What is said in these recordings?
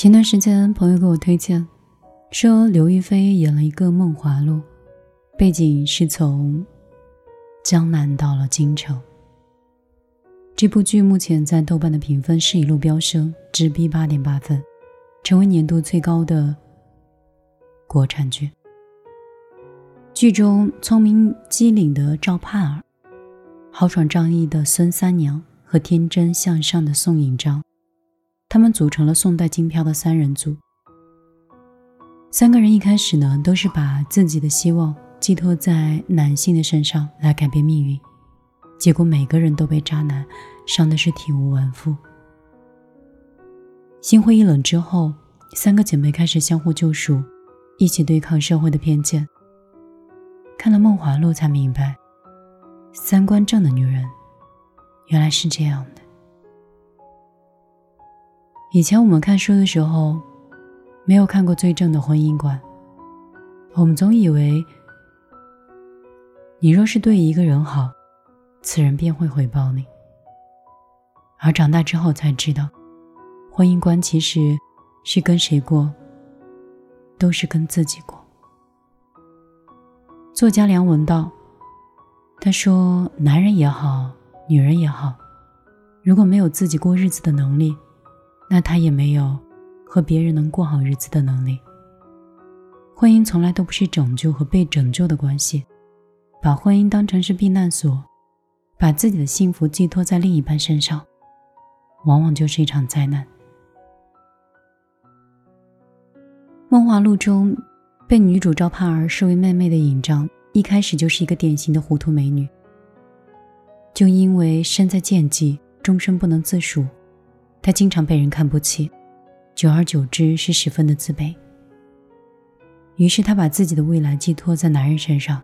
前段时间，朋友给我推荐，说刘亦菲演了一个《梦华录》，背景是从江南到了京城。这部剧目前在豆瓣的评分是一路飙升，直逼八点八分，成为年度最高的国产剧。剧中聪明机灵的赵盼儿、豪爽仗义的孙三娘和天真向上的宋引章。他们组成了宋代金飘的三人组。三个人一开始呢，都是把自己的希望寄托在男性的身上来改变命运，结果每个人都被渣男伤的是体无完肤。心灰意冷之后，三个姐妹开始相互救赎，一起对抗社会的偏见。看了《梦华录》，才明白，三观正的女人原来是这样的。以前我们看书的时候，没有看过最正的婚姻观。我们总以为，你若是对一个人好，此人便会回报你。而长大之后才知道，婚姻观其实是跟谁过，都是跟自己过。作家梁文道，他说：“男人也好，女人也好，如果没有自己过日子的能力。”那他也没有和别人能过好日子的能力。婚姻从来都不是拯救和被拯救的关系，把婚姻当成是避难所，把自己的幸福寄托在另一半身上，往往就是一场灾难。《梦华录》中被女主赵盼儿视为妹妹的尹章，一开始就是一个典型的糊涂美女，就因为身在贱籍，终身不能自赎。他经常被人看不起，久而久之是十分的自卑。于是他把自己的未来寄托在男人身上。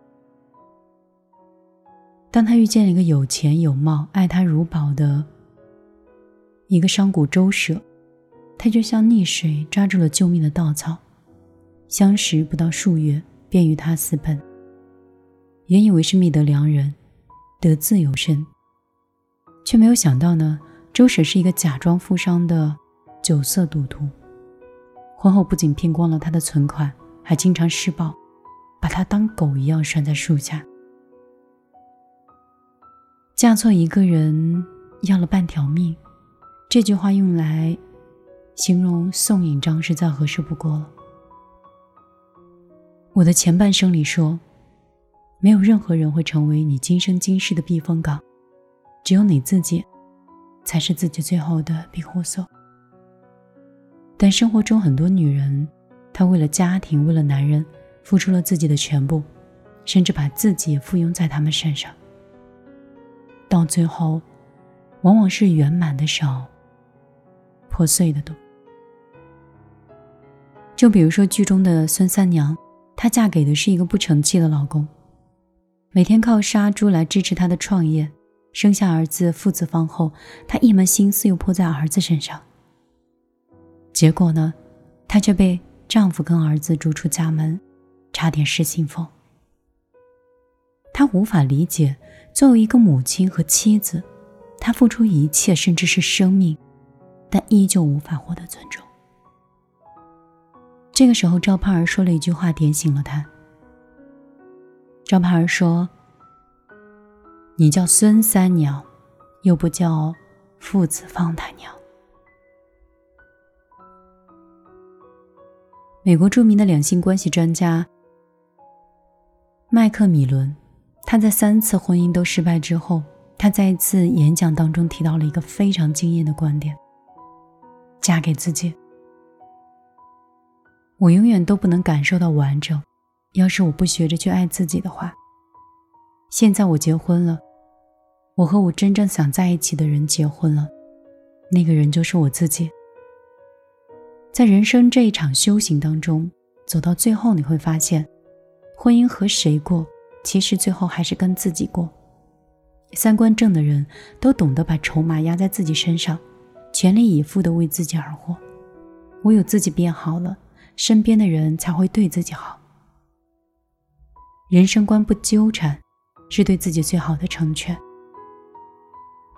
当他遇见了一个有钱有貌、爱他如宝的一个商贾周舍，他就像溺水抓住了救命的稻草。相识不到数月，便与他私奔。原以为是觅得良人，得自由身，却没有想到呢。周婶是一个假装富商的酒色赌徒，婚后不仅骗光了他的存款，还经常施暴，把他当狗一样拴在树下。嫁错一个人，要了半条命，这句话用来形容宋引章是再合适不过了。我的前半生里说，没有任何人会成为你今生今世的避风港，只有你自己。才是自己最后的庇护所。但生活中很多女人，她为了家庭，为了男人，付出了自己的全部，甚至把自己也附庸在他们身上。到最后，往往是圆满的少，破碎的多。就比如说剧中的孙三娘，她嫁给的是一个不成器的老公，每天靠杀猪来支持她的创业。生下儿子，父子方后，她一门心思又扑在儿子身上。结果呢，她却被丈夫跟儿子逐出家门，差点失心疯。她无法理解，作为一个母亲和妻子，她付出一切，甚至是生命，但依旧无法获得尊重。这个时候，赵盼儿说了一句话，点醒了她。赵盼儿说。你叫孙三娘，又不叫父子方太娘。美国著名的两性关系专家麦克米伦，他在三次婚姻都失败之后，他在一次演讲当中提到了一个非常惊艳的观点：嫁给自己。我永远都不能感受到完整，要是我不学着去爱自己的话。现在我结婚了。我和我真正想在一起的人结婚了，那个人就是我自己。在人生这一场修行当中，走到最后，你会发现，婚姻和谁过，其实最后还是跟自己过。三观正的人都懂得把筹码压在自己身上，全力以赴的为自己而活。唯有自己变好了，身边的人才会对自己好。人生观不纠缠，是对自己最好的成全。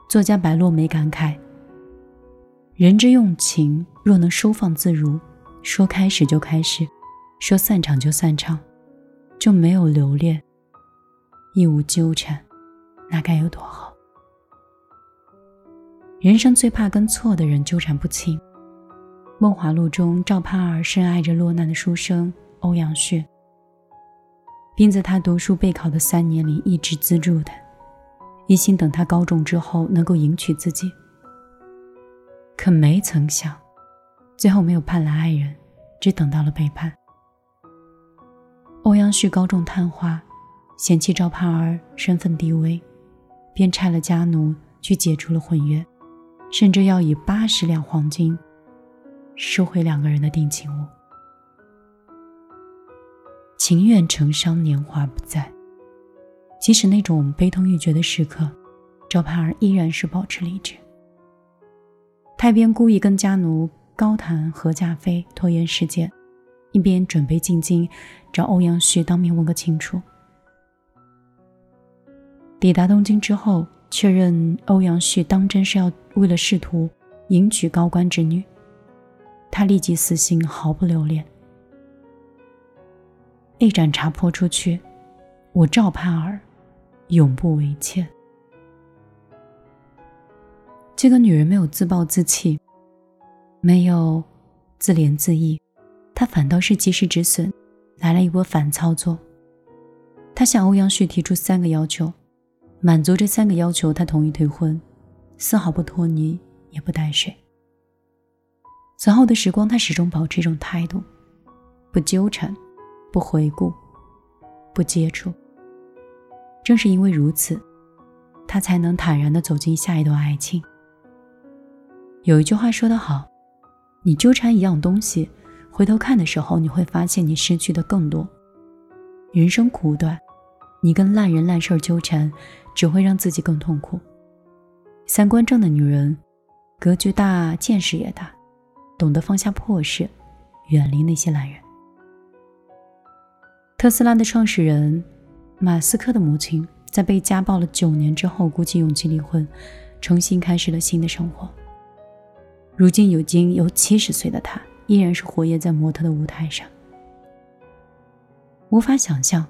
作家白落梅感慨：“人之用情，若能收放自如，说开始就开始，说散场就散场，就没有留恋，亦无纠缠，那该有多好？人生最怕跟错的人纠缠不清。《梦华录》中，赵盼儿深爱着落难的书生欧阳旭，并在他读书备考的三年里一直资助他，一心等他高中之后能够迎娶自己。可没曾想，最后没有盼来爱人，只等到了背叛。欧阳旭高中探花，嫌弃赵盼儿身份低微，便差了家奴去解除了婚约。甚至要以八十两黄金收回两个人的定情物。情愿成伤，年华不在。即使那种悲痛欲绝的时刻，赵盼儿依然是保持理智。他边故意跟家奴高谈何价妃，拖延时间，一边准备进京找欧阳旭当面问个清楚。抵达东京之后。确认欧阳旭当真是要为了仕途迎娶高官之女，他立即死心，毫不留恋。一盏茶泼出去，我赵盼儿永不为妾。这个女人没有自暴自弃，没有自怜自艾，她反倒是及时止损，来了一波反操作。她向欧阳旭提出三个要求。满足这三个要求，他同意退婚，丝毫不拖泥，也不带水。此后的时光，他始终保持一种态度：不纠缠，不回顾，不接触。正是因为如此，他才能坦然地走进下一段爱情。有一句话说得好：“你纠缠一样东西，回头看的时候，你会发现你失去的更多。人生苦短，你跟烂人烂事儿纠缠。”只会让自己更痛苦。三观正的女人，格局大，见识也大，懂得放下破事，远离那些烂人。特斯拉的创始人马斯克的母亲，在被家暴了九年之后，鼓起勇气离婚，重新开始了新的生活。如今已经有七十岁的她，依然是活跃在模特的舞台上。无法想象，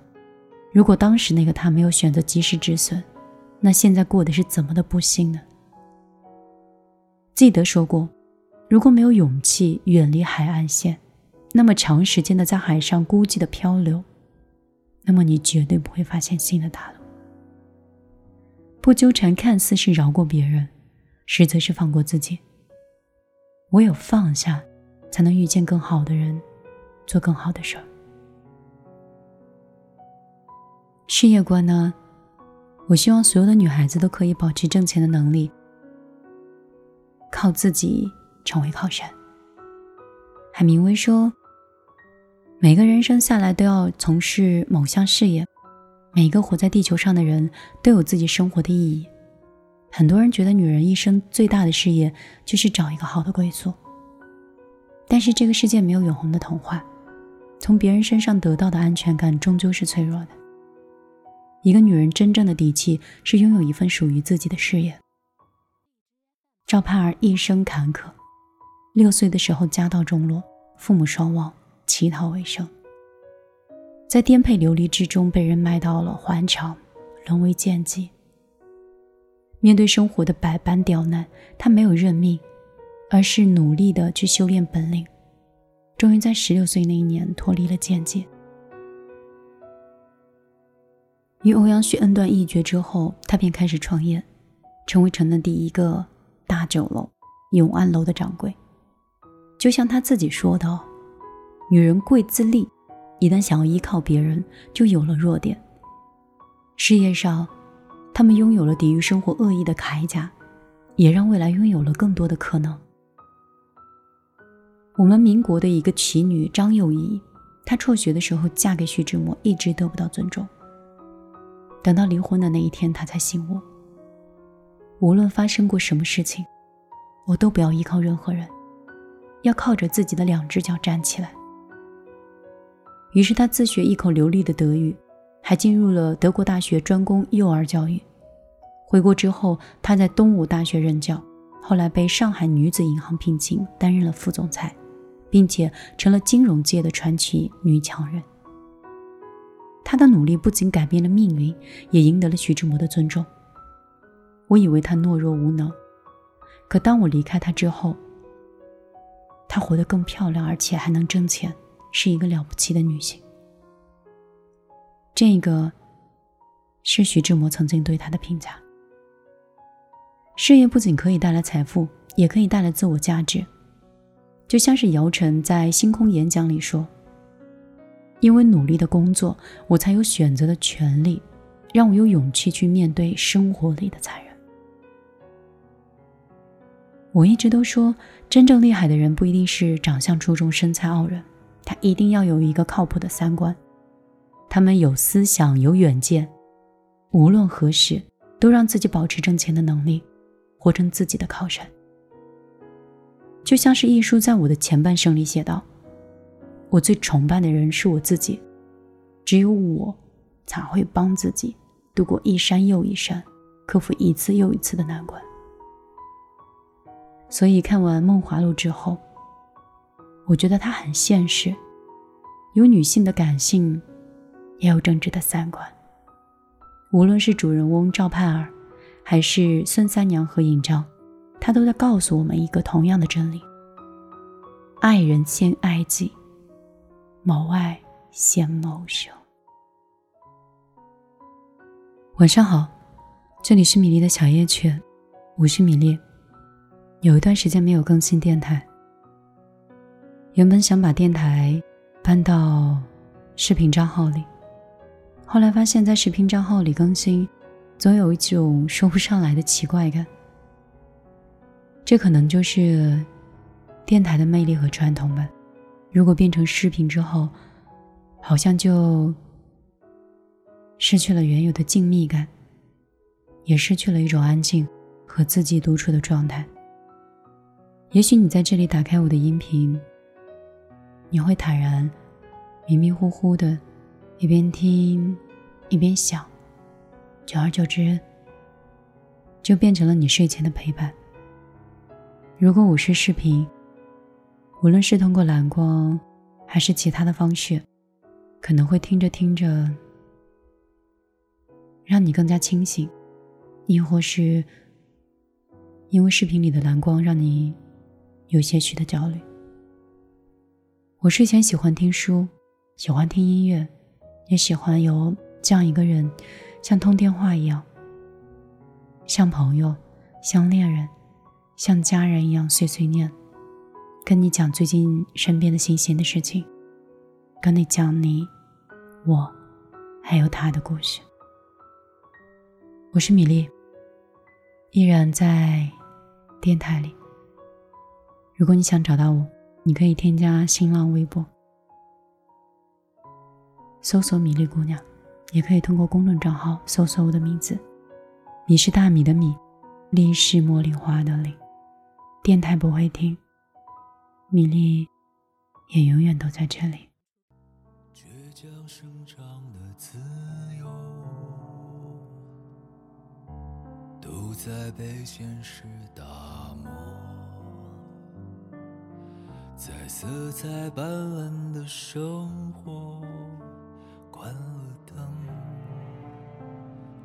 如果当时那个她没有选择及时止损。那现在过的是怎么的不幸呢？记得说过，如果没有勇气远离海岸线，那么长时间的在海上孤寂的漂流，那么你绝对不会发现新的大陆。不纠缠，看似是饶过别人，实则是放过自己。唯有放下，才能遇见更好的人，做更好的事儿。事业观呢？我希望所有的女孩子都可以保持挣钱的能力，靠自己成为靠山。海明威说：“每个人生下来都要从事某项事业，每个活在地球上的人都有自己生活的意义。”很多人觉得女人一生最大的事业就是找一个好的归宿，但是这个世界没有永恒的童话，从别人身上得到的安全感终究是脆弱的。一个女人真正的底气是拥有一份属于自己的事业。赵盼儿一生坎坷，六岁的时候家道中落，父母双亡，乞讨为生。在颠沛流离之中，被人卖到了环场，沦为贱妓。面对生活的百般刁难，他没有认命，而是努力的去修炼本领，终于在十六岁那一年脱离了贱界。与欧阳旭恩断义绝之后，他便开始创业，成为城内第一个大酒楼永安楼的掌柜。就像他自己说的：“女人贵自立，一旦想要依靠别人，就有了弱点。事业上，他们拥有了抵御生活恶意的铠甲，也让未来拥有了更多的可能。”我们民国的一个奇女张幼仪，她辍学的时候嫁给徐志摩，一直得不到尊重。等到离婚的那一天，他才醒悟。无论发生过什么事情，我都不要依靠任何人，要靠着自己的两只脚站起来。于是他自学一口流利的德语，还进入了德国大学专攻幼儿教育。回国之后，他在东吴大学任教，后来被上海女子银行聘请，担任了副总裁，并且成了金融界的传奇女强人。她的努力不仅改变了命运，也赢得了徐志摩的尊重。我以为她懦弱无能，可当我离开她之后，她活得更漂亮，而且还能挣钱，是一个了不起的女性。这个是徐志摩曾经对她的评价。事业不仅可以带来财富，也可以带来自我价值。就像是姚晨在《星空演讲》里说：“因为努力的工作，我才有选择的权利，让我有勇气去面对生活里的残忍。”我一直都说，真正厉害的人不一定是长相出众、身材傲人，他一定要有一个靠谱的三观。他们有思想、有远见，无论何时都让自己保持挣钱的能力。活成自己的靠山，就像是一书在我的前半生里写道：“我最崇拜的人是我自己，只有我才会帮自己度过一山又一山，克服一次又一次的难关。”所以看完《梦华录》之后，我觉得它很现实，有女性的感性，也有正直的三观。无论是主人翁赵盼儿。还是孙三娘和尹昭，他都在告诉我们一个同样的真理：爱人先爱己，谋爱先谋生。晚上好，这里是米粒的小夜曲，我是米粒。有一段时间没有更新电台，原本想把电台搬到视频账号里，后来发现，在视频账号里更新。总有一种说不上来的奇怪感，这可能就是电台的魅力和传统吧。如果变成视频之后，好像就失去了原有的静谧感，也失去了一种安静和自己独处的状态。也许你在这里打开我的音频，你会坦然、迷迷糊糊的，一边听一边想。久而久之，就变成了你睡前的陪伴。如果我是视频，无论是通过蓝光，还是其他的方式，可能会听着听着，让你更加清醒；亦或是因为视频里的蓝光让你有些许的焦虑。我睡前喜欢听书，喜欢听音乐，也喜欢有这样一个人。像通电话一样，像朋友，像恋人，像家人一样碎碎念，跟你讲最近身边的新鲜的事情，跟你讲你、我，还有他的故事。我是米粒，依然在电台里。如果你想找到我，你可以添加新浪微博，搜索“米粒姑娘”。也可以通过公众账号搜索我的名字，米是大米的米，粒是茉莉花的粒。电台不会停，米粒也永远都在这里。倔强生长的自由，都在被现实打在色彩斑斓的生活，关了灯。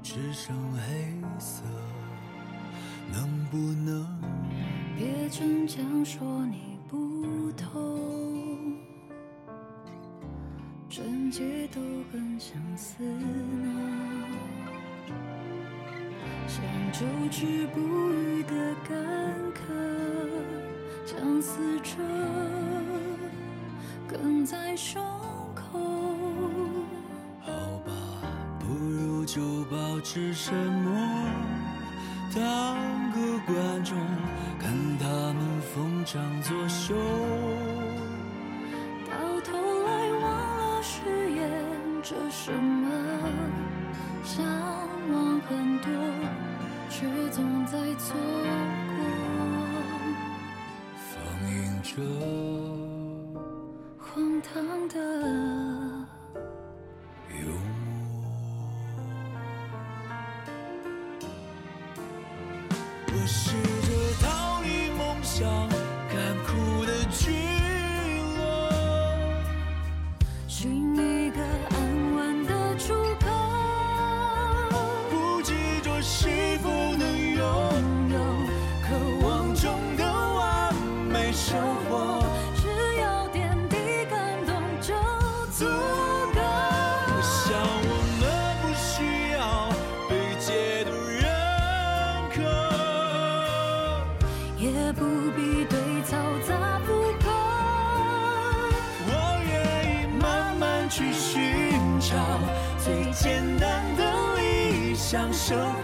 只剩黑色，能不能别逞强说你不懂？整洁都很相似呢，像久治不愈的干渴，相思着，哽在胸口。好吧，不如就保持沉默，当个观众，看他们逢场作秀。到头来忘了誓言着什么，想忘很多，却总在错着。荒唐。生活。